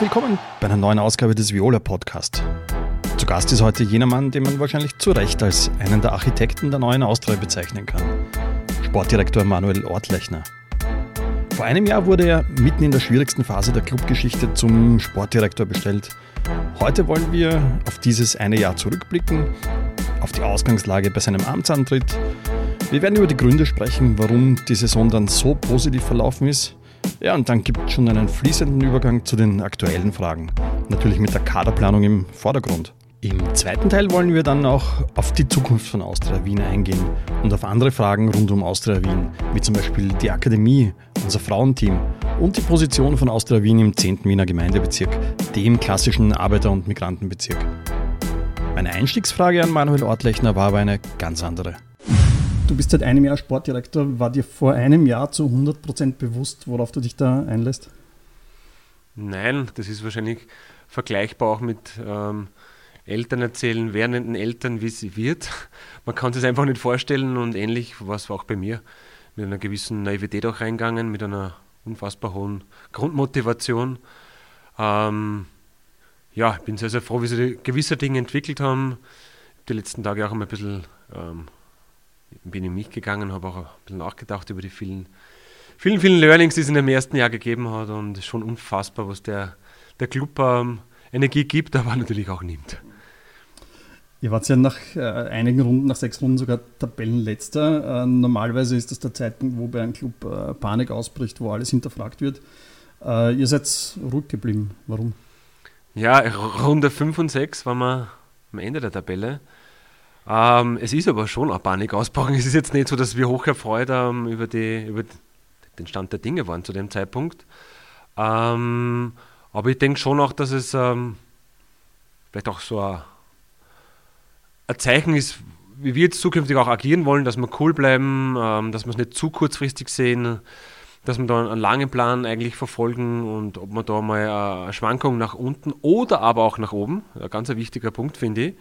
Herzlich willkommen bei einer neuen Ausgabe des Viola Podcast. Zu Gast ist heute jener Mann, den man wahrscheinlich zu Recht als einen der Architekten der neuen Austria bezeichnen kann. Sportdirektor Manuel Ortlechner. Vor einem Jahr wurde er mitten in der schwierigsten Phase der Clubgeschichte zum Sportdirektor bestellt. Heute wollen wir auf dieses eine Jahr zurückblicken, auf die Ausgangslage bei seinem Amtsantritt. Wir werden über die Gründe sprechen, warum die Saison dann so positiv verlaufen ist ja, und dann gibt es schon einen fließenden Übergang zu den aktuellen Fragen. Natürlich mit der Kaderplanung im Vordergrund. Im zweiten Teil wollen wir dann auch auf die Zukunft von Austria Wien eingehen und auf andere Fragen rund um Austria Wien, wie zum Beispiel die Akademie, unser Frauenteam und die Position von Austria Wien im 10. Wiener Gemeindebezirk, dem klassischen Arbeiter- und Migrantenbezirk. Meine Einstiegsfrage an Manuel Ortlechner war aber eine ganz andere. Du bist seit einem Jahr Sportdirektor. War dir vor einem Jahr zu 100% bewusst, worauf du dich da einlässt? Nein, das ist wahrscheinlich vergleichbar auch mit ähm, Eltern erzählen, werdenden Eltern, wie sie wird. Man kann es einfach nicht vorstellen und ähnlich war es auch bei mir. Mit einer gewissen Naivität auch reingegangen, mit einer unfassbar hohen Grundmotivation. Ähm, ja, ich bin sehr, sehr froh, wie sie gewisse Dinge entwickelt haben. Die letzten Tage auch immer ein bisschen ähm, bin in mich gegangen, habe auch ein bisschen nachgedacht über die vielen, vielen, vielen Learnings, die es in dem ersten Jahr gegeben hat und es ist schon unfassbar, was der, der Club ähm, Energie gibt, aber natürlich auch nimmt. Ihr wart ja nach äh, einigen Runden, nach sechs Runden sogar Tabellenletzter. Äh, normalerweise ist das der Zeitpunkt, wo bei einem Club äh, Panik ausbricht, wo alles hinterfragt wird. Äh, ihr seid ruhig geblieben. Warum? Ja, Runde 5 und 6 waren wir am Ende der Tabelle. Ähm, es ist aber schon eine Panik ausbrochen. Es ist jetzt nicht so, dass wir hoch erfreut ähm, über, die, über den Stand der Dinge waren zu dem Zeitpunkt. Ähm, aber ich denke schon auch, dass es ähm, vielleicht auch so ein, ein, Zeichen ist, wie wir jetzt zukünftig auch agieren wollen, dass wir cool bleiben, ähm, dass wir es nicht zu kurzfristig sehen, dass wir da einen langen Plan eigentlich verfolgen und ob wir da mal eine Schwankung nach unten oder aber auch nach oben, ein ganz wichtiger Punkt finde ich,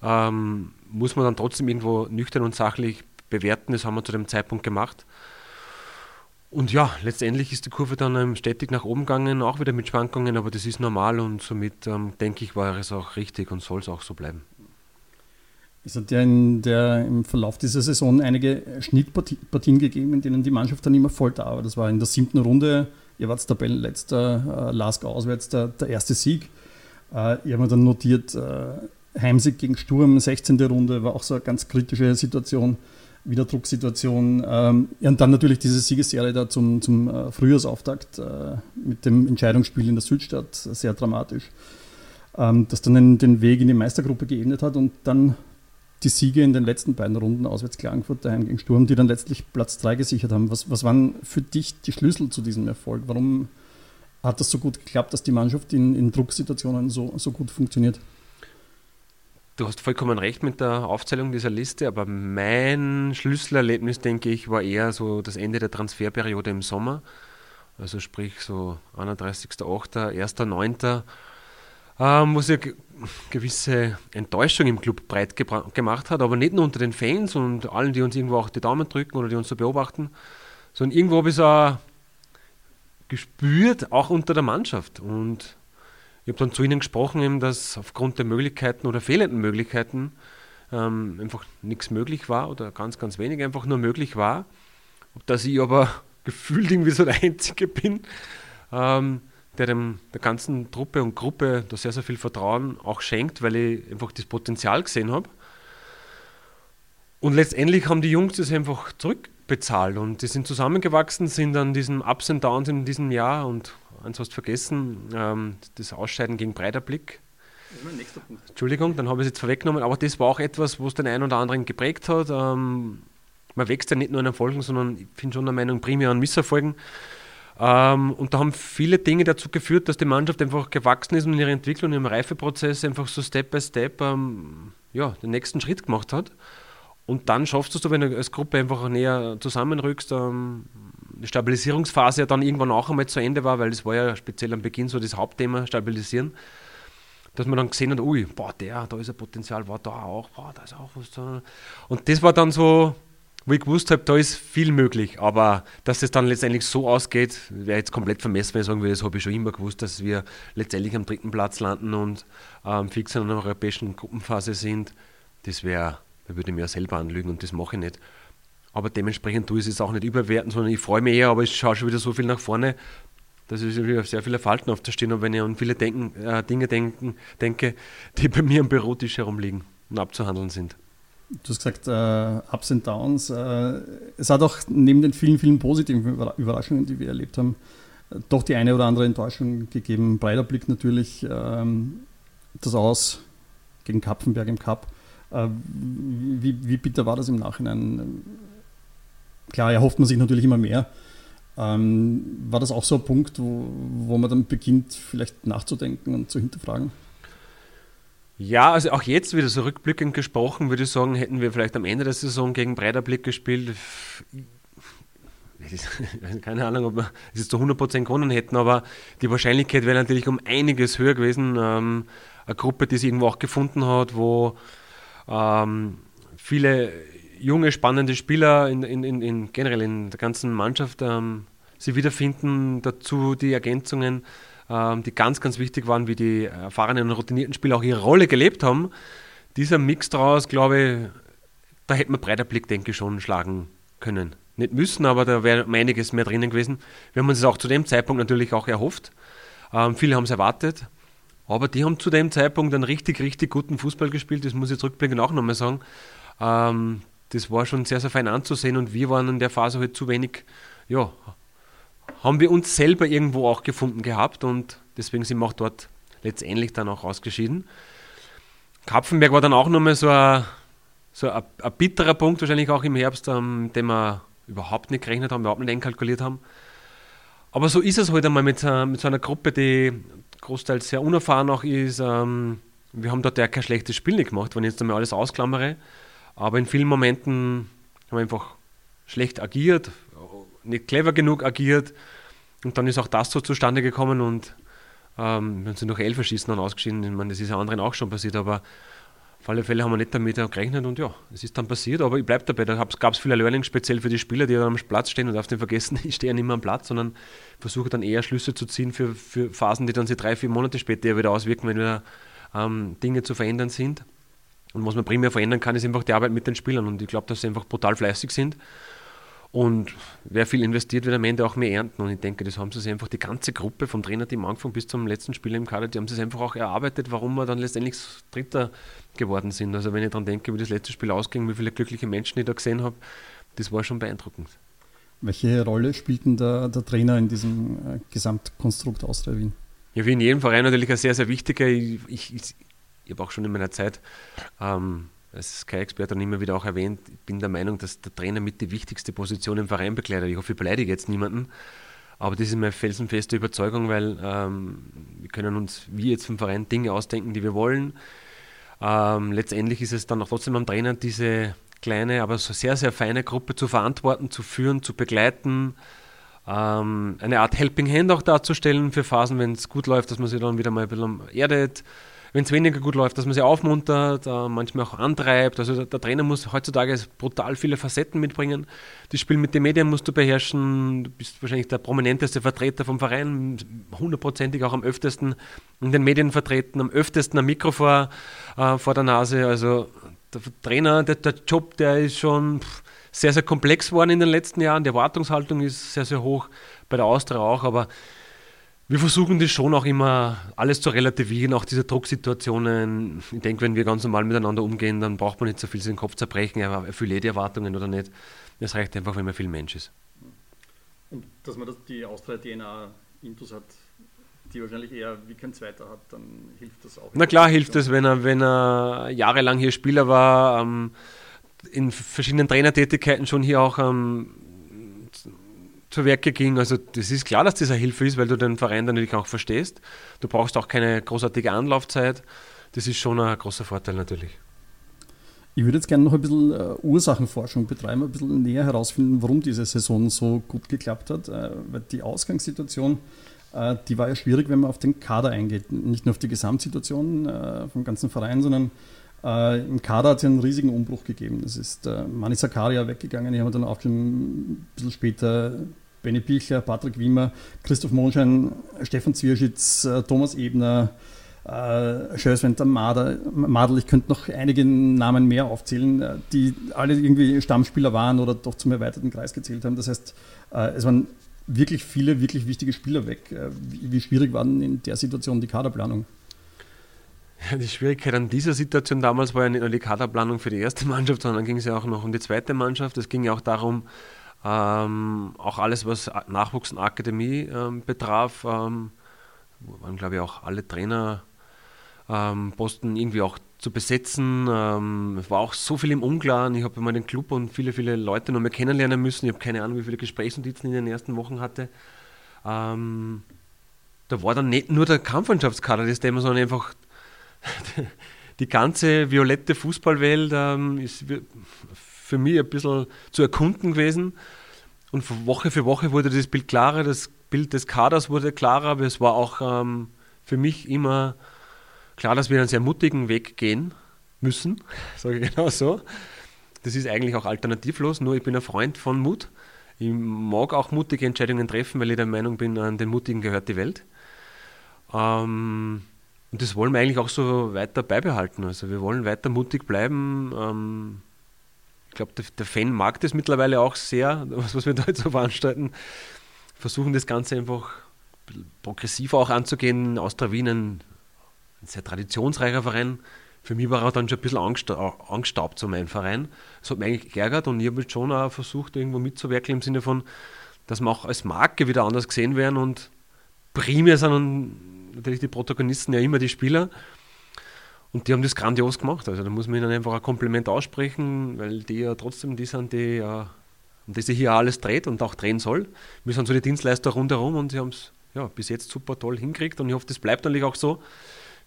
ähm, muss man dann trotzdem irgendwo nüchtern und sachlich bewerten. Das haben wir zu dem Zeitpunkt gemacht. Und ja, letztendlich ist die Kurve dann ähm, stetig nach oben gegangen, auch wieder mit Schwankungen, aber das ist normal und somit ähm, denke ich, war es auch richtig und soll es auch so bleiben. Es hat ja in der, im Verlauf dieser Saison einige Schnittpartien gegeben, in denen die Mannschaft dann immer voll da war. Das war in der siebten Runde, ihr wart Tabellenletzter, äh, Lask auswärts, der, der erste Sieg. Äh, ihr habt dann notiert, äh, Heimsieg gegen Sturm, 16. Runde, war auch so eine ganz kritische Situation, wieder Drucksituation. Ähm, und dann natürlich diese Siegesserie da zum, zum äh, Frühjahrsauftakt äh, mit dem Entscheidungsspiel in der Südstadt, sehr dramatisch. Ähm, das dann den, den Weg in die Meistergruppe geebnet hat und dann die Siege in den letzten beiden Runden, auswärts Klagenfurt, daheim gegen Sturm, die dann letztlich Platz 3 gesichert haben. Was, was waren für dich die Schlüssel zu diesem Erfolg? Warum hat das so gut geklappt, dass die Mannschaft in, in Drucksituationen so, so gut funktioniert? Du hast vollkommen recht mit der Aufzählung dieser Liste, aber mein Schlüsselerlebnis, denke ich, war eher so das Ende der Transferperiode im Sommer. Also sprich so 31.08., 1.09., ähm, wo sich gewisse Enttäuschung im Club breit gemacht hat, aber nicht nur unter den Fans und allen, die uns irgendwo auch die Daumen drücken oder die uns so beobachten, sondern irgendwo habe ich es auch gespürt, auch unter der Mannschaft. Und ich habe dann zu ihnen gesprochen, eben, dass aufgrund der Möglichkeiten oder fehlenden Möglichkeiten ähm, einfach nichts möglich war oder ganz, ganz wenig einfach nur möglich war. Dass ich aber gefühlt irgendwie so der Einzige bin, ähm, der dem, der ganzen Truppe und Gruppe da sehr, sehr viel Vertrauen auch schenkt, weil ich einfach das Potenzial gesehen habe. Und letztendlich haben die Jungs das einfach zurückbezahlt und die sind zusammengewachsen, sind an diesen Ups und Downs in diesem Jahr und eins hast du vergessen, ähm, das Ausscheiden gegen Breiterblick. Entschuldigung, dann habe ich es jetzt vorweggenommen, aber das war auch etwas, was den einen oder anderen geprägt hat. Ähm, man wächst ja nicht nur an Erfolgen, sondern ich bin schon der Meinung, primär an Misserfolgen. Ähm, und da haben viele Dinge dazu geführt, dass die Mannschaft einfach gewachsen ist und in ihrer Entwicklung, in ihrem Reifeprozess einfach so Step by Step ähm, ja, den nächsten Schritt gemacht hat. Und dann schaffst du es, wenn du als Gruppe einfach näher zusammenrückst, ähm, Stabilisierungsphase ja dann irgendwann auch einmal zu Ende war, weil das war ja speziell am Beginn so das Hauptthema, Stabilisieren, dass man dann gesehen hat, ui, boah, der, da ist ein Potenzial, war da auch, boah, da ist auch was da. Und das war dann so, wo ich gewusst habe, da ist viel möglich. Aber dass es dann letztendlich so ausgeht, wäre jetzt komplett vermessen, wenn ich sagen würde, das habe ich schon immer gewusst, dass wir letztendlich am dritten Platz landen und ähm, fix in einer europäischen Gruppenphase sind. Das wäre, da würde ich mir ja selber anlügen und das mache ich nicht. Aber dementsprechend tue ich es auch nicht überwerten, sondern ich freue mich eher, aber ich schaue schon wieder so viel nach vorne, dass ich sehr viele Falten auf der Stirn habe, wenn ich an viele denken, äh, Dinge denken, denke, die bei mir am Bürotisch herumliegen und abzuhandeln sind. Du hast gesagt, äh, Ups und Downs. Äh, es hat auch neben den vielen, vielen positiven Überraschungen, die wir erlebt haben, äh, doch die eine oder andere Enttäuschung gegeben. Breiter Blick natürlich ähm, das Aus gegen Kapfenberg im Cup. Äh, wie, wie, bitter war das im Nachhinein? Klar, erhofft man sich natürlich immer mehr. Ähm, war das auch so ein Punkt, wo, wo man dann beginnt, vielleicht nachzudenken und zu hinterfragen? Ja, also auch jetzt wieder so rückblickend gesprochen, würde ich sagen, hätten wir vielleicht am Ende der Saison gegen Breiterblick gespielt. Keine Ahnung, ob wir es zu 100% gewonnen hätten, aber die Wahrscheinlichkeit wäre natürlich um einiges höher gewesen. Ähm, eine Gruppe, die sich irgendwo auch gefunden hat, wo ähm, viele junge, spannende Spieler in, in, in, in, generell in der ganzen Mannschaft ähm, sie wiederfinden. Dazu die Ergänzungen ähm, die ganz, ganz wichtig waren, wie die erfahrenen und routinierten Spieler auch ihre Rolle gelebt haben. Dieser Mix daraus, glaube ich, da hätte man breiter Blick, denke ich, schon schlagen können. Nicht müssen, aber da wäre einiges mehr drinnen gewesen. Wir haben uns das auch zu dem Zeitpunkt natürlich auch erhofft. Ähm, viele haben es erwartet. Aber die haben zu dem Zeitpunkt einen richtig, richtig guten Fußball gespielt. Das muss ich zurückblicken auch nochmal sagen. Ähm, das war schon sehr, sehr fein anzusehen und wir waren in der Phase halt zu wenig, ja, haben wir uns selber irgendwo auch gefunden gehabt und deswegen sind wir auch dort letztendlich dann auch ausgeschieden. Kapfenberg war dann auch nochmal so ein, so ein, ein, bitterer Punkt, wahrscheinlich auch im Herbst, ähm, mit dem wir überhaupt nicht gerechnet haben, überhaupt nicht einkalkuliert haben. Aber so ist es heute halt einmal mit, äh, mit so einer Gruppe, die großteils sehr unerfahren auch ist. Ähm, wir haben dort ja kein schlechtes Spiel nicht gemacht, wenn ich jetzt einmal alles ausklammere. Aber in vielen Momenten haben wir einfach schlecht agiert, nicht clever genug agiert. Und dann ist auch das so zustande gekommen und ähm, wir sind noch elf Schießen dann ausgeschieden. Ich meine, das ist ja anderen auch schon passiert, aber auf alle Fälle haben wir nicht damit gerechnet und ja, es ist dann passiert, aber ich bleibe dabei. Da gab es viele Learnings, speziell für die Spieler, die am Platz stehen und auf den vergessen, ich stehe ja nicht mehr am Platz, sondern versuche dann eher Schlüsse zu ziehen für, für Phasen, die dann sich drei, vier Monate später wieder auswirken, wenn wieder ähm, Dinge zu verändern sind. Und was man primär verändern kann, ist einfach die Arbeit mit den Spielern und ich glaube, dass sie einfach brutal fleißig sind und wer viel investiert, wird am Ende auch mehr ernten. Und ich denke, das haben sie sich einfach die ganze Gruppe vom Trainerteam angefangen bis zum letzten Spiel im Kader, die haben sich einfach auch erarbeitet, warum wir dann letztendlich Dritter geworden sind. Also wenn ich daran denke, wie das letzte Spiel ausging, wie viele glückliche Menschen ich da gesehen habe, das war schon beeindruckend. Welche Rolle spielt denn der, der Trainer in diesem äh, Gesamtkonstrukt Austria Wien? Ja, wie in jedem Verein natürlich ein sehr, sehr wichtiger. Ich, ich, ich, habe auch schon in meiner Zeit ähm, als Sky-Experte immer wieder auch erwähnt, ich bin der Meinung, dass der Trainer mit die wichtigste Position im Verein bekleidet. Ich hoffe, ich beleidige jetzt niemanden, aber das ist meine felsenfeste Überzeugung, weil ähm, wir können uns, wie jetzt vom Verein, Dinge ausdenken, die wir wollen. Ähm, letztendlich ist es dann auch trotzdem am Trainer, diese kleine, aber so sehr, sehr feine Gruppe zu verantworten, zu führen, zu begleiten, ähm, eine Art Helping Hand auch darzustellen für Phasen, wenn es gut läuft, dass man sich dann wieder mal ein bisschen erdet wenn es weniger gut läuft, dass man sie aufmuntert, äh, manchmal auch antreibt. Also der, Trainer muss heutzutage brutal viele Facetten mitbringen. Das Spiel mit den Medien musst du beherrschen. Du bist wahrscheinlich der prominenteste Vertreter vom Verein, hundertprozentig auch am öftesten in den Medien vertreten, am öftesten am Mikro vor, äh, vor der Nase. Also der Trainer, der, der Job, der ist schon sehr, sehr komplex geworden in den letzten Jahren. Die Erwartungshaltung ist sehr, sehr hoch, bei der Austria auch, aber wir versuchen das schon auch immer alles zu relativieren, auch diese Drucksituationen. Ich denke, wenn wir ganz normal miteinander umgehen, dann braucht man nicht so viel den Kopf zerbrechen, er erfüllt eh die Erwartungen oder nicht. Es reicht einfach, wenn man viel Mensch ist. Und dass man das, die Austria-DNA Intus hat, die wahrscheinlich eher wie kein Zweiter hat, dann hilft das auch. Na klar hilft es, wenn er, wenn er jahrelang hier Spieler war, ähm, in verschiedenen Trainertätigkeiten schon hier auch ähm, zu Werke ging. Also das ist klar, dass das eine Hilfe ist, weil du den Verein dann natürlich auch verstehst. Du brauchst auch keine großartige Anlaufzeit. Das ist schon ein großer Vorteil natürlich. Ich würde jetzt gerne noch ein bisschen äh, Ursachenforschung betreiben, ein bisschen näher herausfinden, warum diese Saison so gut geklappt hat. Äh, weil die Ausgangssituation, äh, die war ja schwierig, wenn man auf den Kader eingeht. Nicht nur auf die Gesamtsituation vom ganzen Verein, sondern Äh, Im Kader hat es einen riesigen Umbruch gegeben. Das ist äh, Mani Zakaria weggegangen. Ich habe dann auch ein bisschen später Benny Pichler, Patrick Wimmer, Christoph Monschein, Stefan Zwierschitz, äh, Thomas Ebner, äh, Schöswenter, Madel. Ich könnte noch einige Namen mehr aufzählen, äh, die alle irgendwie Stammspieler waren oder doch zum erweiterten Kreis gezählt haben. Das heißt, äh, es waren wirklich viele, wirklich wichtige Spieler weg. Äh, wie, wie schwierig war denn in der Situation die Kaderplanung? Die Schwierigkeit an dieser Situation damals war ja nicht nur die Kaderplanung für die erste Mannschaft, sondern ging es ja auch noch um die zweite Mannschaft. Es ging ja auch darum, ähm, auch alles, was Nachwuchs und Akademie ähm, betraf, ähm, waren, glaube ich, auch alle Trainer ähm, irgendwie auch zu besetzen. Ähm, es war auch so viel im Unklaren. Ich habe immer den Club und viele, viele Leute noch mehr kennenlernen müssen. Ich habe keine Ahnung, wie viele Gesprächsnotizen in den ersten Wochen hatte. Ähm, da war dann nicht nur der Kampfmannschaftskader das Thema, sondern einfach die ganze violette Fußballwelt ähm, ist für mich ein bisschen zu erkunden gewesen. Und Woche für Woche wurde das Bild klarer, das Bild des Kaders wurde klarer, aber es war auch ähm, für mich immer klar, dass wir einen sehr mutigen Weg gehen müssen, sage ich genau so. Das ist eigentlich auch alternativlos, nur ich bin ein Freund von Mut. Ich mag auch mutige Entscheidungen treffen, weil ich der Meinung bin, an den Mutigen gehört die Welt. Ähm, und das wollen wir eigentlich auch so weiter beibehalten. Also wir wollen weiter mutig bleiben. Ähm, ich glaube, der, der, Fan mag das mittlerweile auch sehr, was, was wir da jetzt so veranstalten. Versuchen das Ganze einfach progressiv auch anzugehen. Austria Wien ein ein sehr traditionsreicher Verein. Für mich war er dann schon ein bisschen angestaubt, so mein Verein. Das hat mich eigentlich geärgert und ich habe schon auch versucht, irgendwo mitzuwirken im Sinne von, dass wir auch als Marke wieder anders gesehen werden und primär sind natürlich die Protagonisten ja immer die Spieler. Und die haben das grandios gemacht. Also da muss man ihnen einfach ein Kompliment aussprechen, weil die ja trotzdem die sind, die ja, um die sich hier alles dreht und auch drehen soll. Wir sind so die Dienstleister rundherum und sie haben es ja, bis jetzt super toll hingekriegt und ich hoffe, das bleibt natürlich auch so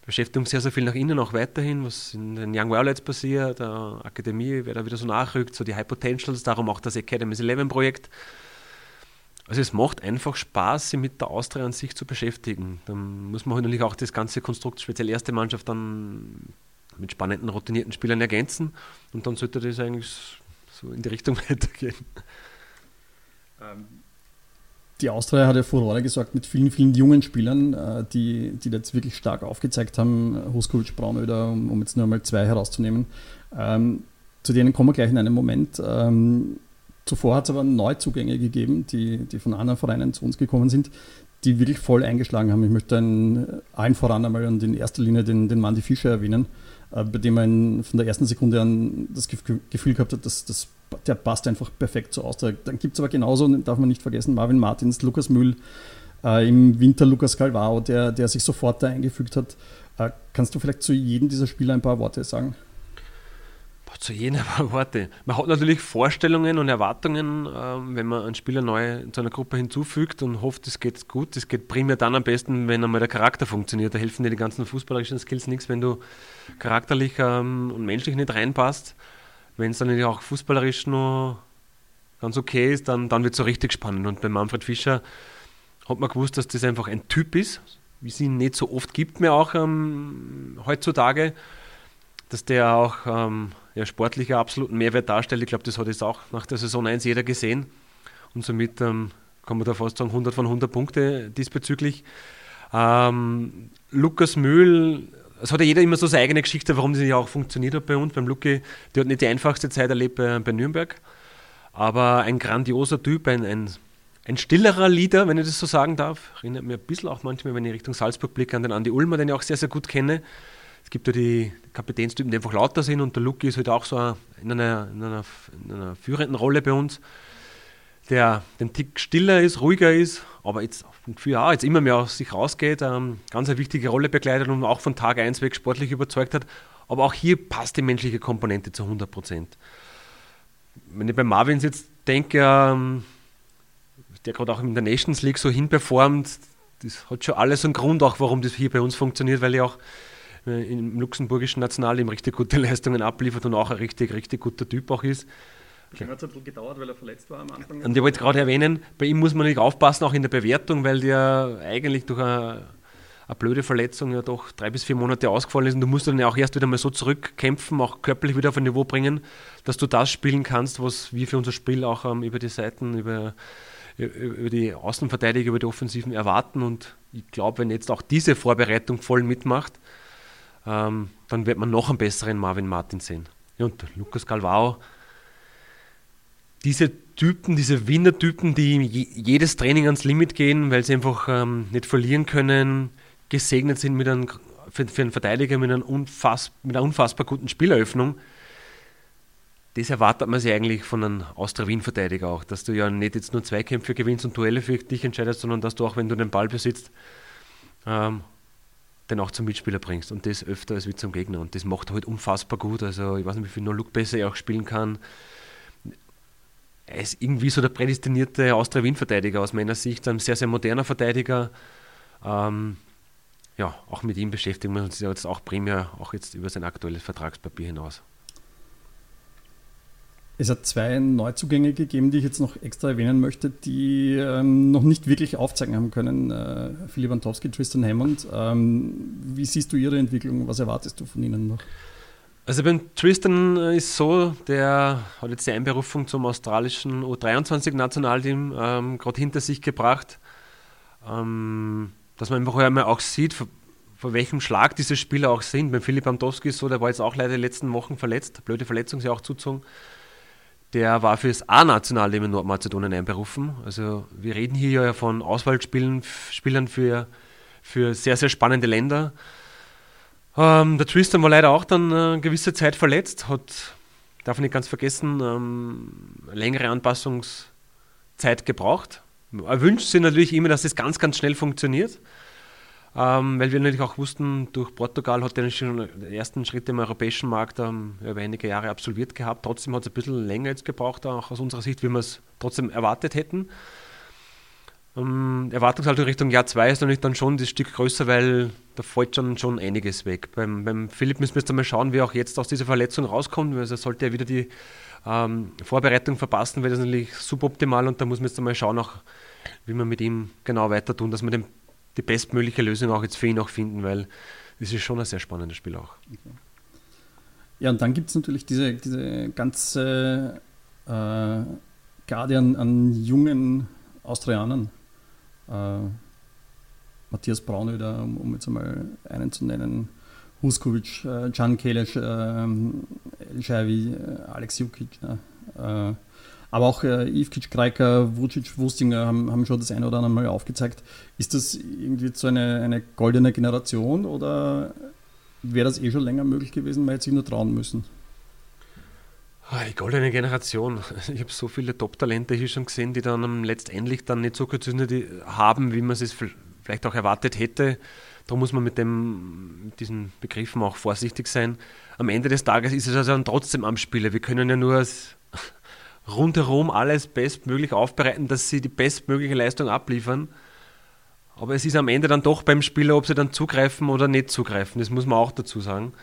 beschäftigen uns sehr, sehr viel nach innen auch weiterhin, was in den Young Violets passiert, der Akademie, wer da wieder so nachrückt, so die High Potentials, darum auch das Academies 11 Projekt. Also es macht einfach Spaß, sich mit der Austria an sich zu beschäftigen. Dann muss man halt natürlich auch das ganze Konstrukt, speziell erste Mannschaft, dann mit spannenden, routinierten Spielern ergänzen und dann sollte das eigentlich so in die Richtung weitergehen. Ähm, die Austria hat ja Furore gesorgt mit vielen, vielen jungen Spielern, äh, die, die jetzt wirklich stark aufgezeigt haben. Huskovic, Braunöder, um, jetzt nur mal zwei herauszunehmen. Ähm, zu denen kommen wir gleich in einem Moment. Zuvor hat es aber Neuzugänge gegeben, die, die von anderen Vereinen zu uns gekommen sind, die wirklich voll eingeschlagen haben. Ich möchte einen, allen voran einmal und in erster Linie den, den Mandy Fischer erwähnen, äh, bei dem man von der ersten Sekunde an das Gefühl gehabt hat, dass das der passt einfach perfekt zu Austria. Dann gibt es aber genauso, darf man nicht vergessen, Marvin Martins, Lukas Mühl, äh, im Winter Lukas Calvao, der, der sich sofort da eingefügt hat. Äh, kannst du vielleicht zu jedem dieser Spieler ein paar Worte sagen? Zu jedem Worte. Man hat natürlich Vorstellungen und Erwartungen, äh, wenn man einen Spieler neu zu einer Gruppe hinzufügt und hofft, es geht gut. Es geht primär dann am besten, wenn einmal der Charakter funktioniert. Da helfen dir die ganzen fußballerischen Skills nichts, wenn du charakterlich ähm, und menschlich nicht reinpasst wenn es dann natürlich auch fußballerisch noch ganz okay ist, dann, dann wird es so richtig spannend. Und bei Manfred Fischer hat man gewusst, dass das einfach ein Typ ist, wie es ihn nicht so oft gibt mehr auch ähm, heutzutage, dass der auch ähm, ja, sportlicher absoluten Mehrwert darstellt. Ich glaube, das hat jetzt auch nach der Saison 1 jeder gesehen. Und somit ähm, kann man da fast sagen 100 von 100 Punkte diesbezüglich. Ähm, Lukas Mühl es hat ja jeder immer so seine eigene Geschichte, warum das ja auch funktioniert hat bei uns. Beim Lucky, der hat nicht die einfachste Zeit erlebt bei, bei Nürnberg, aber ein grandioser Typ, ein, ein, ein stillerer Leader, wenn ich das so sagen darf. Erinnert mir ein bisschen auch manchmal, wenn ich Richtung Salzburg blicke, an den Andi Ulmer, den ich auch sehr, sehr gut kenne. Gibt ja die Kapitänstypen, die einfach lauter sind und der Lucky ist halt auch so in einer, in einer, in einer führenden Rolle bei uns, der den Tick stiller ist, ruhiger ist, aber jetzt für ja, jetzt immer mehr aus sich rausgeht, ähm, ganz eine wichtige Rolle begleitet und auch von Tag 1 weg sportlich überzeugt hat. Aber auch hier passt die menschliche Komponente zu 100 Prozent. Wenn ich bei Marvins jetzt denke, ähm, der gerade auch in der Nations League so hinperformt, das hat schon alles einen Grund, auch warum das hier bei uns funktioniert, weil er auch im luxemburgischen Nationalteam richtig gute Leistungen abliefert und auch ein richtig, richtig guter Typ auch ist. Okay. Hat es ein bisschen gedauert, weil er verletzt war am Anfang. Und ich wollte gerade erwähnen, bei ihm muss man nicht aufpassen, auch in der Bewertung, weil der eigentlich durch eine, eine blöde Verletzung ja doch drei bis vier Monate ausgefallen ist und du musst dann ja auch erst wieder mal so zurückkämpfen, auch körperlich wieder auf ein Niveau bringen, dass du das spielen kannst, was wir für unser Spiel auch ähm, über die Seiten, über, über die Außenverteidiger, über die Offensiven erwarten und ich glaube, wenn jetzt auch diese Vorbereitung voll mitmacht, ähm, dann wird man noch einen besseren Marvin Martin sehen. Und Lukas Galvao, diese Typen, diese Wiener-Typen, die jedes Training ans Limit gehen, weil sie einfach ähm, nicht verlieren können, gesegnet sind mit einem, für, für einen Verteidiger mit, einem unfass, mit einer unfassbar guten Spieleröffnung. Das erwartet man sich eigentlich von einem Austria-Wien-Verteidiger auch, dass du ja nicht jetzt nur Zweikämpfe gewinnst und Duelle für dich entscheidest, sondern dass du auch, wenn du den Ball besitzt, ähm, den auch zum Mitspieler bringst und das öfter als wie zum Gegner. Und das macht er halt unfassbar gut. Also ich weiß nicht, wie viel nur Look besser er auch spielen kann. Er ist irgendwie so der prädestinierte Austria-Wien-Verteidiger aus meiner Sicht, ein sehr, sehr moderner Verteidiger. Ähm, ja, auch mit ihm beschäftigen wir uns jetzt auch primär, auch jetzt über sein aktuelles Vertragspapier hinaus. Es hat zwei Neuzugänge gegeben, die ich jetzt noch extra erwähnen möchte, die ähm, noch nicht wirklich aufzeigen haben können. Äh, Philipp Antowski, Tristan Hammond. Ähm, wie siehst du ihre Entwicklung? Was erwartest du von ihnen noch? Also beim Tristan ist so, der hat jetzt die Einberufung zum australischen U23-Nationalteam ähm, gerade hinter sich gebracht. Ähm, dass man einfach einmal auch sieht, vor, vor, welchem Schlag diese Spieler auch sind. Beim Philipp Antowski ist so, der war jetzt auch leider die letzten Wochen verletzt, blöde Verletzung ja auch zuzogen. Der war für das A-Nationalteam in Nordmazedonien einberufen. Also wir reden hier ja von Auswahlspielern für, für sehr, sehr spannende Länder. Ähm, der Tristan war leider auch dann eine äh, gewisse Zeit verletzt, hat, darf ich nicht ganz vergessen, ähm, längere Anpassungszeit gebraucht. Er wünscht sich natürlich immer, dass es ganz, ganz schnell funktioniert. Ähm, weil wir natürlich auch wussten, durch Portugal hat er schon den ersten Schritt im europäischen Markt ähm, über einige Jahre absolviert gehabt. Trotzdem hat es ein bisschen länger jetzt gebraucht, auch aus unserer Sicht, wie wir es trotzdem erwartet hätten. Ähm, Erwartungshaltung Richtung Jahr 2 ist natürlich dann schon das Stück größer, weil da fällt schon, schon einiges weg. Beim, beim Philipp müssen wir jetzt einmal schauen, wie er auch jetzt aus dieser Verletzung rauskommt. Also sollte er wieder die ähm, Vorbereitung verpassen, wäre das natürlich suboptimal und da muss man jetzt einmal schauen, auch, wie wir mit ihm genau weiter tun, dass wir den die bestmögliche Lösung auch jetzt für ihn auch finden, weil das ist schon ein sehr spannendes Spiel auch. Ja, und dann gibt es natürlich diese, diese ganze äh, Garde an, an, jungen Austrianern. Äh, Matthias Braunöder, um, um, jetzt einmal einen zu nennen, Huskovic, äh, Can Kelesch, äh, El Shaivi, äh, Alex Jukic. Ne? Äh, aber auch äh, Ivkic, Kreiker, Vucic, Wustinger haben, haben schon das eine oder andere Mal aufgezeigt. Ist das irgendwie so eine, eine goldene Generation oder wäre das eh schon länger möglich gewesen, man hätte sich nur trauen müssen? Ah, die goldene Generation. Ich habe so viele Top-Talente hier schon gesehen, die dann letztendlich dann nicht so gezündet haben, wie man es vielleicht auch erwartet hätte. Da muss man mit, dem, mit diesen Begriffen auch vorsichtig sein. Am Ende des Tages ist es also dann trotzdem am Spieler. Wir können ja nur als rundherum alles bestmöglich aufbereiten, dass sie die bestmögliche Leistung abliefern. Aber es ist am Ende dann doch beim Spieler, ob sie dann zugreifen oder nicht zugreifen. Das muss man auch dazu sagen.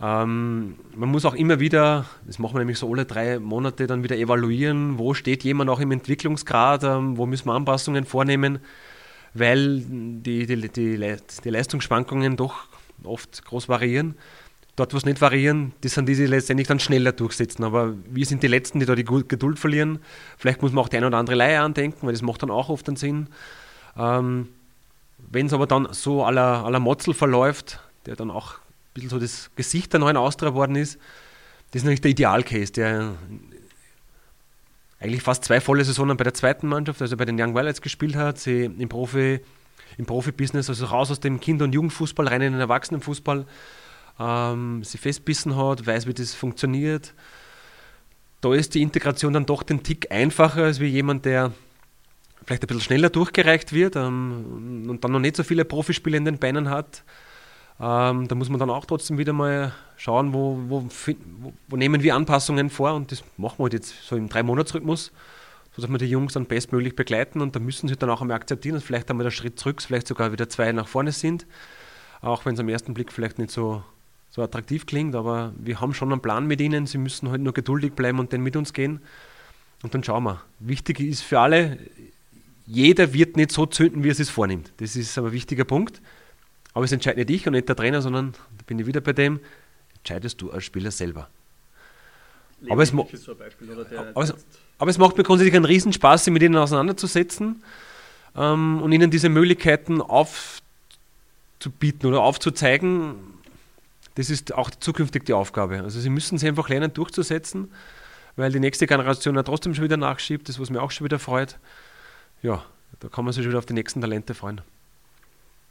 Ähm, man muss auch immer wieder, das machen wir nämlich so alle drei Monate, dann wieder evaluieren, wo steht jemand auch im Entwicklungsgrad, ähm, wo müssen wir Anpassungen vornehmen, weil die, die, die, die Leistungsschwankungen doch oft groß variieren. Dort, wo es nicht variieren, das sind die, die letztendlich dann schneller durchsetzen. Aber wir sind die Letzten, die da die Geduld verlieren. Vielleicht muss man auch die eine oder andere Leihe andenken, weil das macht dann auch oft einen Sinn. Ähm, Wenn es aber dann so aller la Motzel verläuft, der dann auch ein bisschen so das Gesicht der neuen Austria geworden ist, das ist natürlich der Idealcase, der eigentlich fast zwei volle Saisonen bei der zweiten Mannschaft, also bei den Young Violets gespielt hat, sie im Profi im Profibusiness, also raus aus dem Kinder- und Jugendfußball, rein in den Erwachsenenfußball ähm, sie festbissen hat, weiß, wie das funktioniert. Da ist die Integration dann doch den Tick einfacher als wie jemand, der vielleicht ein bisschen schneller durchgereicht wird ähm, und dann noch nicht so viele Profispiele in den Beinen hat. Ähm, da muss man dann auch trotzdem wieder mal schauen, wo, wo, wo, wo, nehmen wir Anpassungen vor und das machen wir halt jetzt so im Drei-Monats-Rhythmus, sodass wir die Jungs dann bestmöglich begleiten und da müssen sie dann auch einmal akzeptieren, dass vielleicht einmal der Schritt zurück, vielleicht sogar wieder zwei nach vorne sind, auch wenn es am ersten Blick vielleicht nicht so so attraktiv klingt, aber wir haben schon einen Plan mit ihnen. Sie müssen halt nur geduldig bleiben und den mit uns gehen. Und dann schauen wir. Wichtig ist für alle, jeder wird nicht so zünden, wie er es vornimmt. Das ist aber ein wichtiger Punkt. Aber es entscheidet nicht ich und nicht der Trainer, sondern da bin ich wieder bei dem, entscheidest du als Spieler selber. Aber es, so Beispiel, aber, es, aber es, macht mir grundsätzlich einen Riesenspaß, sich mit ihnen auseinanderzusetzen ähm, und ihnen diese Möglichkeiten aufzubieten oder aufzuzeigen. Das ist auch zukünftig die Aufgabe. Also sie müssen sich einfach lernen durchzusetzen, weil die nächste Generation ja trotzdem schon wieder nachschiebt, das was mir auch schon wieder freut. Ja, da kann man sich schon wieder auf die nächsten Talente freuen.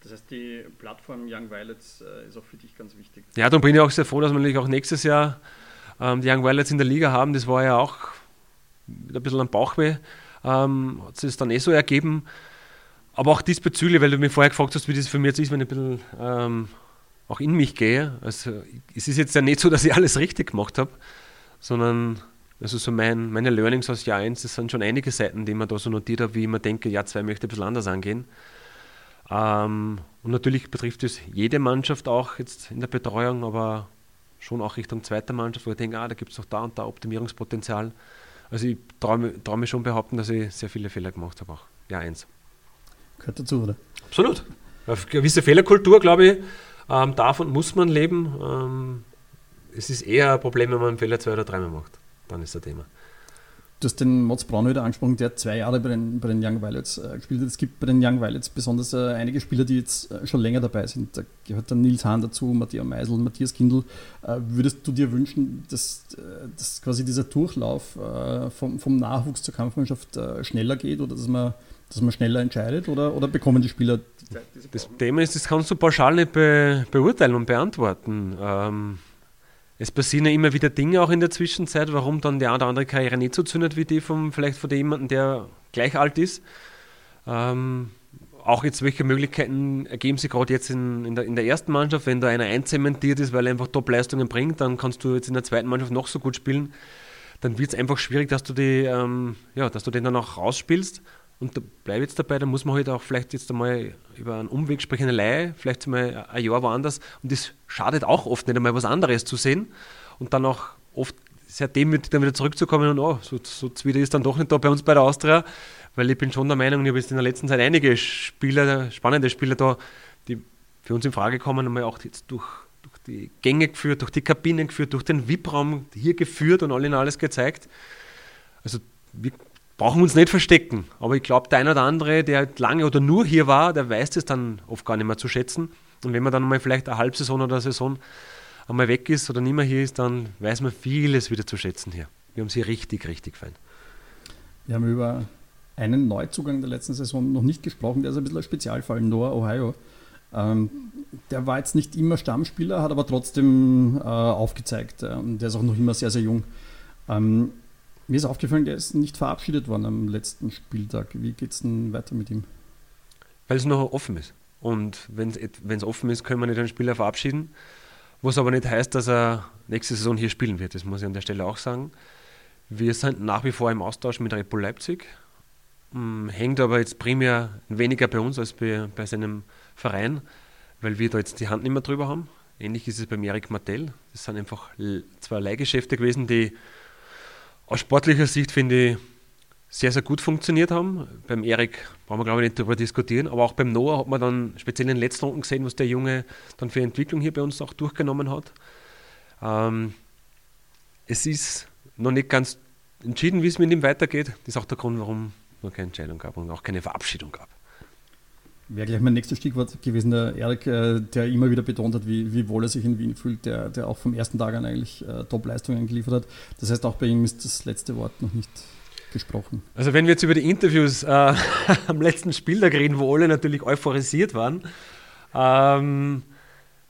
Das heißt, die Plattform Young Violets äh, ist auch für dich ganz wichtig. Ja, darum bin ich auch sehr froh, dass wir natürlich auch nächstes Jahr ähm, die Young Violets in der Liga haben. Das war ja auch ein bisschen ein Bauchweh. Ähm, hat sich dann eh so ergeben. Aber auch diesbezüglich, weil du mir vorher gefragt hast, wie das für mich jetzt ist, wenn ich ein bisschen ähm, auch in mich gehe. Also, es ist jetzt ja nicht so, dass ich alles richtig gemacht habe, sondern also so mein, meine Learnings aus Jahr 1, das sind schon einige Seiten, die mir da so notiert habe, wie ich mir denke, Jahr 2 möchte ein bisschen anders angehen. Ähm, und natürlich betrifft es jede Mannschaft auch jetzt in der Betreuung, aber schon auch Richtung zweiter Mannschaft, wo ich denke, ah, da gibt es noch da und da Optimierungspotenzial. Also ich traue trau mir schon behaupten, dass ich sehr viele Fehler gemacht habe auch. Ja, eins. Gehört dazu, oder? Absolut. Eine gewisse Fehlerkultur, glaube ich, ähm, und muss man leben. Ähm, es ist eher ein Problem, wenn man einen Fehler zwei oder dreimal macht. Dann ist das Thema. Du hast den Braun wieder angesprochen, der zwei Jahre bei den, bei den Young Violets äh, gespielt hat. Es gibt bei den Young Violets besonders äh, einige Spieler, die jetzt äh, schon länger dabei sind. Da gehört dann Nils Hahn dazu, Matthias Meisel, Matthias Kindl. Äh, würdest du dir wünschen, dass, äh, dass quasi dieser Durchlauf äh, vom, vom, Nachwuchs zur Kampfmannschaft schneller geht oder dass man, dass man schneller entscheidet oder, oder bekommen die Spieler Das Thema ist, das kannst du pauschal nicht be, beurteilen und beantworten. Ähm es passieren ja immer wieder Dinge auch in der Zwischenzeit, warum dann die eine oder andere Karriere nicht so zündet wie die vom, vielleicht von jemandem, der gleich alt ist. Ähm, auch jetzt, welche Möglichkeiten ergeben sich gerade jetzt in, in, der, in der ersten Mannschaft, wenn da einer einzementiert ist, weil er einfach Top-Leistungen bringt, dann kannst du jetzt in der zweiten Mannschaft noch so gut spielen. Dann wird es einfach schwierig, dass du, die, ähm, ja, dass du den dann auch rausspielst. Und da bleibe jetzt dabei, da muss man halt auch vielleicht jetzt einmal über einen Umweg sprechen, eine vielleicht mal ein Jahr woanders. Und das schadet auch oft nicht einmal was anderes zu sehen. Und dann auch oft sehr demütig dann wieder zurückzukommen und oh, so, so wieder ist dann doch nicht da bei uns bei der Austria, weil ich bin schon der Meinung, ich habe jetzt in der letzten Zeit einige Spieler, spannende Spieler da, die für uns in Frage kommen, einmal auch jetzt durch, durch die Gänge geführt, durch die Kabinen geführt, durch den VIP-Raum hier geführt und all in alles gezeigt. Also wir brauchen uns nicht verstecken. Aber ich glaube, der eine oder andere, der lange oder nur hier war, der weiß das dann oft gar nicht mehr zu schätzen. Und wenn man dann mal vielleicht eine Halbsaison oder eine Saison einmal weg ist oder nicht mehr hier ist, dann weiß man vieles wieder zu schätzen hier. Wir haben sie richtig, richtig fein. Wir haben über einen Neuzugang der letzten Saison noch nicht gesprochen, der ist ein bisschen ein Spezialfall, Noah Ohio. Ähm, der war jetzt nicht immer Stammspieler, hat aber trotzdem äh, aufgezeigt. Äh, der ist auch noch immer sehr, sehr jung. Ähm, mir ist aufgefallen, der ist nicht verabschiedet worden am letzten Spieltag. Wie geht es denn weiter mit ihm? Weil es noch offen ist. Und wenn es offen ist, können wir nicht einen Spieler verabschieden. Was aber nicht heißt, dass er nächste Saison hier spielen wird. Das muss ich an der Stelle auch sagen. Wir sind nach wie vor im Austausch mit Red Bull Leipzig. Hm, hängt aber jetzt primär weniger bei uns als bei, bei seinem Verein, weil wir da jetzt die Hand nicht mehr drüber haben. Ähnlich ist es beim Erik Martell. Das sind einfach zwei Leihgeschäfte gewesen, die aus sportlicher Sicht finde ich sehr, sehr gut funktioniert haben. Beim Erik brauchen wir, glaube ich, nicht darüber diskutieren, aber auch beim Noah hat man dann speziell in den letzten Runden gesehen, was der Junge dann für Entwicklung hier bei uns auch durchgenommen hat. Ähm, es ist noch nicht ganz entschieden, wie es mit ihm weitergeht. Das ist auch der Grund, warum es noch keine Entscheidung gab und auch keine Verabschiedung gab. Wäre gleich mein nächstes Stichwort gewesen, der Erik, äh, der immer wieder betont hat, wie, wie wohl er sich in Wien fühlt, der, der auch vom ersten Tag an eigentlich äh, Top-Leistungen geliefert hat. Das heißt, auch bei ihm ist das letzte Wort noch nicht gesprochen. Also wenn wir jetzt über die Interviews äh, am letzten Spieltag reden, wo alle natürlich euphorisiert waren, ähm,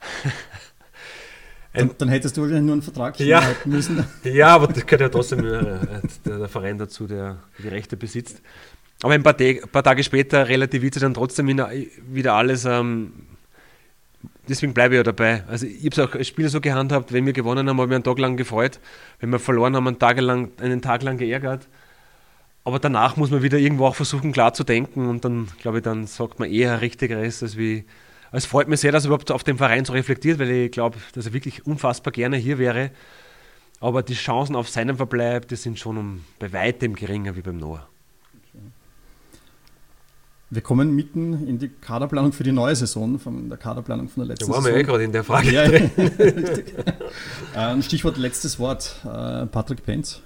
dann, dann, hättest du wahrscheinlich nur einen Vertrag ja, müssen. Ja, aber das gehört ja trotzdem äh, der, der, Verein dazu, der die Rechte besitzt. Aber ein paar, ein paar, Tage später relativiert sich dann trotzdem wieder alles. Ähm, deswegen bleibe ich ja dabei. Also ich habe es auch als Spieler so gehandhabt, wenn wir gewonnen haben, habe ich einen Tag lang gefreut. Wenn wir verloren haben, einen Tag lang, einen Tag lang geärgert. Aber danach muss man wieder irgendwo auch versuchen, klar zu denken und dann, glaube ich, dann sagt man eher richtigeres, als wie. Es freut mich sehr, dass er überhaupt auf den Verein so reflektiert, weil ich glaube, dass er wirklich unfassbar gerne hier wäre. Aber die Chancen auf seinen Verbleib, die sind schon um bei weitem geringer wie beim Noah. Wir kommen mitten in die Kaderplanung für die neue Saison, von der Kaderplanung von der letzten da waren Saison. wir eh gerade in der Frage. Ja, richtig. Ein Stichwort letztes Wort. Äh, Patrick Penz.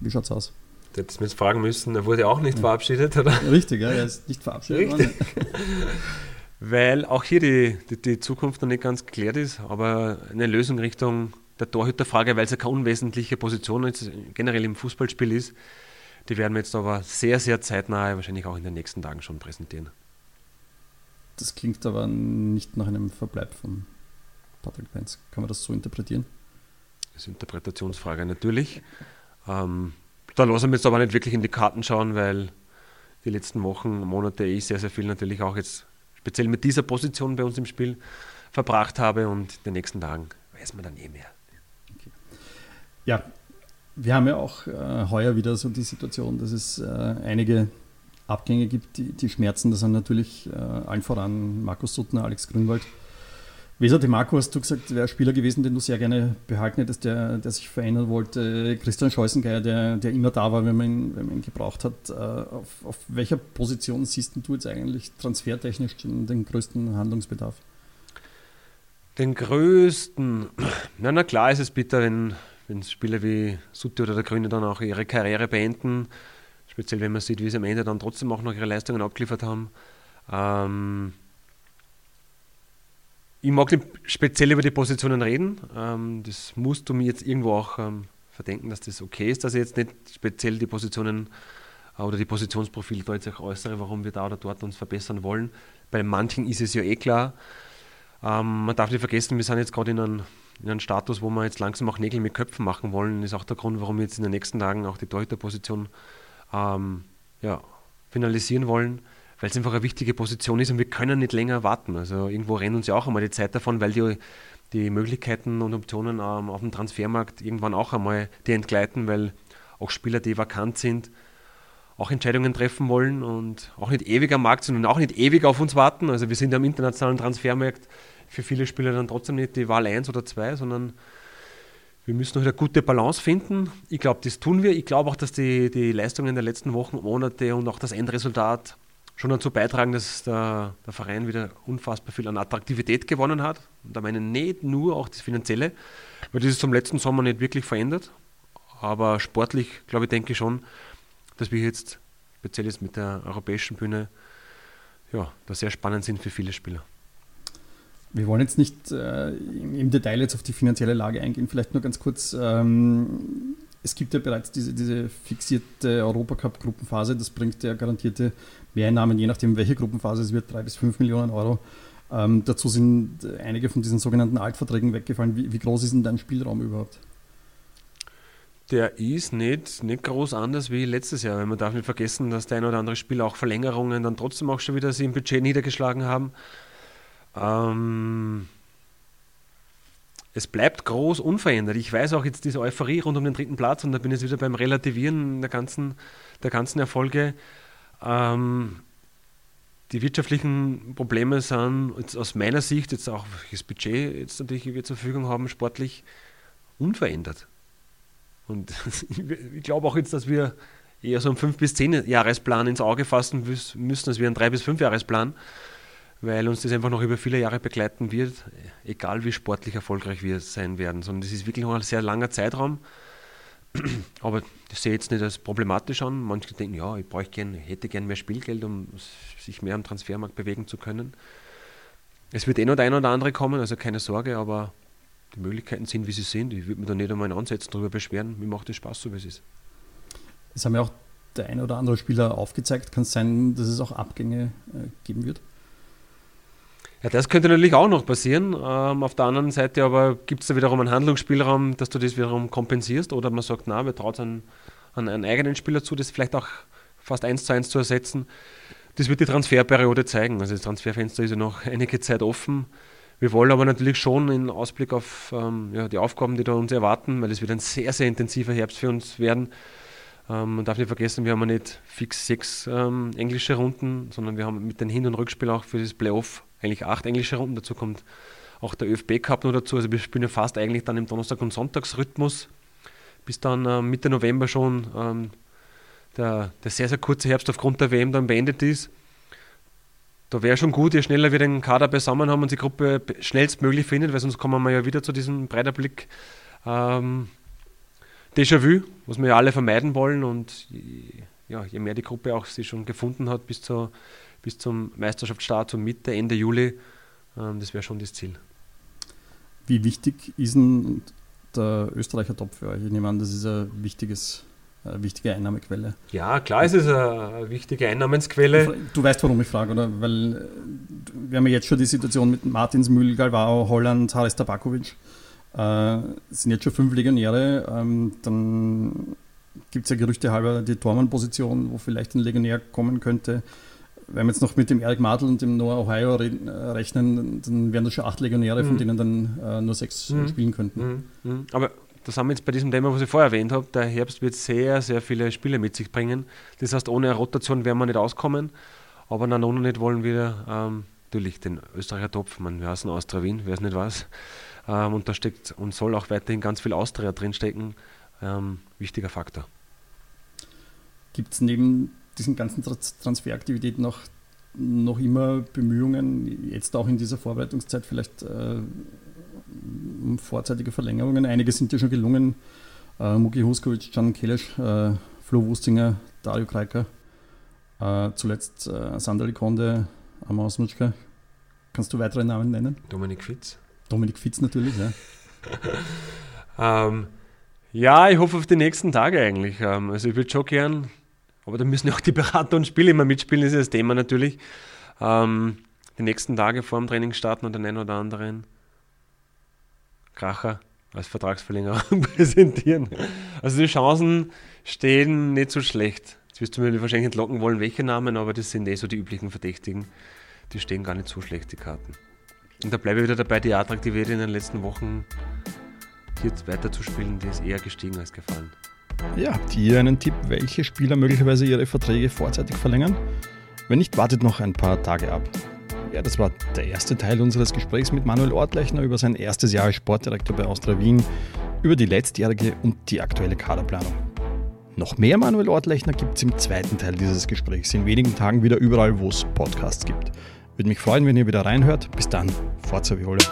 Wie schaut's aus? Hättest du mich jetzt fragen müssen, er wurde auch nicht ja. verabschiedet, oder? Richtig, ja, er ist nicht verabschiedet worden. Weil auch hier die, die, die, Zukunft noch nicht ganz geklärt ist, aber eine Lösung Richtung der Torhüterfrage, weil es ja keine unwesentliche Position jetzt generell im Fußballspiel ist, die werden wir jetzt aber sehr, sehr zeitnah, wahrscheinlich auch in den nächsten Tagen schon präsentieren. Das klingt aber nicht nach einem Verbleib von Patrick Penz. Kann man das so interpretieren? Das ist eine Interpretationsfrage natürlich. Ähm, da lassen wir jetzt aber nicht wirklich in die Karten schauen, weil die letzten Wochen, Monate ich sehr, sehr viel natürlich auch jetzt speziell mit dieser Position bei uns im Spiel verbracht habe und in den nächsten Tagen weiß man dann eh mehr. Okay. Ja, wir haben ja auch äh, heuer wieder so die Situation, dass es äh, einige Abgänge gibt, die, die schmerzen. Das sind natürlich äh, allen voran Markus Suttner, Alex Grünwald. Weser De Marco hast du gesagt, wäre Spieler gewesen, den du sehr gerne behalten hättest, der, der sich verändern wollte. Christian Scheußengeier, der, der immer da war, wenn man ihn, wenn man ihn gebraucht hat. Äh, auf, auf welcher Position siehst du jetzt eigentlich transfertechnisch den, den größten Handlungsbedarf? Den größten, na, na klar ist es bitter, wenn wenn Spieler wie Sutti oder der Grüne dann auch ihre Karriere beenden, speziell wenn man sieht, wie sie am Ende dann trotzdem auch noch ihre Leistungen abgeliefert haben. Ähm, ich mag nicht speziell über die Positionen reden. Ähm, das musst du mir jetzt irgendwo auch ähm, verdenken, dass das okay ist, dass ich jetzt nicht speziell die Positionen äh, oder die Positionsprofile da jetzt auch äußere, warum wir da oder dort uns verbessern wollen. Bei manchen ist es ja eh klar. Ähm, man darf nicht vergessen, wir sind jetzt gerade in einem in einem Status, wo wir jetzt langsam auch Nägel mit Köpfen machen wollen. Ist auch der Grund, warum wir jetzt in den nächsten Tagen auch die Torhüterposition ähm, ja, finalisieren wollen, weil es einfach eine wichtige Position ist und wir können nicht länger warten. Also irgendwo rennt uns ja auch einmal die Zeit davon, weil die, die Möglichkeiten und Optionen ähm, auf dem Transfermarkt irgendwann auch einmal die entgleiten, weil auch Spieler, die vakant sind, auch Entscheidungen treffen wollen und auch nicht ewig am Markt sind und auch nicht ewig auf uns warten. Also wir sind am internationalen Transfermarkt für viele Spieler dann trotzdem nicht die Wahl 1 oder 2, sondern wir müssen noch eine gute Balance finden. Ich glaube, das tun wir. Ich glaube auch, dass die, die Leistungen der letzten Wochen, Monate und auch das Endresultat schon dazu beitragen, dass der, der Verein wieder unfassbar viel an Attraktivität gewonnen hat. Und da meine ich nicht nur auch das Finanzielle, weil das ist zum letzten Sommer nicht wirklich verändert. Aber sportlich, glaube ich, denke ich schon, dass wir jetzt, speziell jetzt mit der europäischen Bühne, ja, da sehr spannend sind für viele Spieler. Wir wollen jetzt nicht äh, im Detail jetzt auf die finanzielle Lage eingehen, vielleicht nur ganz kurz. Ähm, es gibt ja bereits diese, diese fixierte Europacup-Gruppenphase, das bringt ja garantierte Mehreinnahmen, je nachdem welche Gruppenphase es wird, drei bis fünf Millionen Euro. Ähm, dazu sind einige von diesen sogenannten Altverträgen weggefallen. Wie, wie, groß ist denn dein Spielraum überhaupt? Der ist nicht, nicht groß anders wie letztes Jahr. Man darf nicht vergessen, dass der ein oder andere Spieler auch Verlängerungen dann trotzdem auch schon wieder sie im Budget niedergeschlagen haben. Ähm, es bleibt groß unverändert. Ich weiß auch jetzt diese Euphorie rund um den dritten Platz und da bin ich jetzt wieder beim Relativieren der ganzen, der ganzen Erfolge. Ähm, die wirtschaftlichen Probleme sind jetzt aus meiner Sicht, jetzt auch welches Budget jetzt natürlich wir zur Verfügung haben, sportlich unverändert. Und ich glaube auch jetzt, dass wir eher so einen 5- bis 10-Jahresplan ins Auge fassen müssen, als wir einen 3- bis 5-Jahresplan weil uns das einfach noch über viele Jahre begleiten wird, egal wie sportlich erfolgreich wir sein werden, sondern das ist wirklich noch ein sehr langer Zeitraum. Aber das sehe ich jetzt nicht als problematisch an. Manche denken, ja, ich brauche gern, hätte gern mehr Spielgeld, um sich mehr am Transfermarkt bewegen zu können. Es wird eh noch der ein oder andere kommen, also keine Sorge, aber die Möglichkeiten sind, wie sie sind. Ich würde mir da nicht einmal ansetzen, darüber beschweren. Mir macht es Spaß, so wie es ist. Es haben ja auch der ein oder andere Spieler aufgezeigt. Kann es sein, dass es auch Abgänge äh, geben wird? Ja, das könnte natürlich auch noch passieren. Ähm, auf der anderen Seite aber gibt es da wiederum einen Handlungsspielraum, dass du das wiederum kompensierst oder man sagt, na, wir trauen an, an einen eigenen Spieler zu, das vielleicht auch fast eins zu eins zu ersetzen. Das wird die Transferperiode zeigen. Also das Transferfenster ist ja noch einige Zeit offen. Wir wollen aber natürlich schon in Ausblick auf ähm, ja, die Aufgaben, die da uns erwarten, weil es wird ein sehr, sehr intensiver Herbst für uns werden. Ähm, man darf nicht vergessen, wir haben nicht fix sechs ähm, englische Runden, sondern wir haben mit den Hin- und Rückspielen auch für das Playoff eigentlich acht englische Runden. Dazu kommt auch der ÖFB Cup noch dazu. Also wir spielen ja fast eigentlich dann im Donnerstag- und Sonntagsrhythmus, bis dann äh, Mitte November schon ähm, der, der, sehr, sehr kurze Herbst aufgrund der WM dann beendet ist. da wäre schon gut, je schneller wir den Kader beisammen haben und die Gruppe schnellstmöglich findet, weil sonst kommen wir ja wieder zu diesem Breiterblick ähm, Déjà-vu, was wir ja alle vermeiden wollen und ja, je mehr die Gruppe auch sich schon gefunden hat bis, zur, bis zum Meisterschaftsstart, um Mitte, Ende Juli, ähm, das wäre schon das Ziel. Wie wichtig ist denn der Österreicher Top für euch? Ich nehme an, das ist ein wichtiges eine wichtige Einnahmequelle. Ja, klar ist es eine wichtige Einnahmensquelle. Du weißt, warum ich frage, oder? Weil äh, wir haben ja jetzt schon die Situation mit Martinsmühl, Galvao, Holland, Haris Tabakovic. Äh, sind jetzt schon fünf Legionäre. Ähm, dann gibt es ja Gerüchte halber die Tormann-Position, wo vielleicht ein Legionär kommen könnte. Wenn wir jetzt noch mit dem Eric Martel und dem Noah Ohio re äh, rechnen, dann wären das schon acht Legionäre, mhm. von denen dann äh, nur sechs mhm. spielen könnten. Mhm. mhm. Aber da sind wir jetzt bei diesem Thema, was ich vorher erwähnt habe. Der Herbst wird sehr, sehr viele Spiele mit sich bringen. Das heißt, ohne Rotation werden wir nicht auskommen. Aber na noch nicht wollen wir ähm, natürlich den Österreicher Topf, man, wir heißen Austria Wien, wer es nicht weiß. Ähm, und da steckt und soll auch weiterhin ganz viel Austria drinstecken. Ähm, wichtiger Faktor. Gibt es neben diesen ganzen Transferaktivitäten noch, noch immer Bemühungen, jetzt auch in dieser Vorbereitungszeit vielleicht äh, vorzeitige Verlängerungen. Einige sind ja schon gelungen. Äh, Muki Huskovic, Can Kelesch, äh, Flo Wustinger, Dario Kreiker. Äh, zuletzt äh, Sandali Konde, Amos Nutschka. Kannst du weitere Namen nennen? Dominik Fitz. Dominik Fitz natürlich, ja. ähm, ja, ich hoffe auf die nächsten Tage eigentlich. Ähm, also ich würde schon gern, aber da müssen auch die Berater und Spiele immer mitspielen, das ist das Thema natürlich. Ähm, die nächsten Tage vor dem Training starten und den einen oder anderen Kracher als Vertragsverlängerung präsentieren. Also die Chancen stehen nicht so schlecht. Jetzt wirst du mir wahrscheinlich entlocken wollen, welche Namen, aber das sind eh so die üblichen Verdächtigen. Die stehen gar nicht so schlecht, die Karten. Und da bleibe ich wieder dabei, die Attraktivität in den letzten Wochen hier weiterzuspielen, die ist eher gestiegen als gefallen. Ja, habt ihr einen Tipp, welche Spieler möglicherweise ihre Verträge vorzeitig verlängern? Wenn nicht, wartet noch ein paar Tage ab. Ja, das war der erste Teil unseres Gesprächs mit Manuel Ortlechner über sein erstes Jahr als Sportdirektor bei Austria Wien, über die letztjährige und die aktuelle Kaderplanung. Noch mehr Manuel Ortlechner gibt es im zweiten Teil dieses Gesprächs, in wenigen Tagen wieder überall, wo es Podcasts gibt. Würde mich freuen, wenn ihr wieder reinhört. Bis dann, Forza Viola.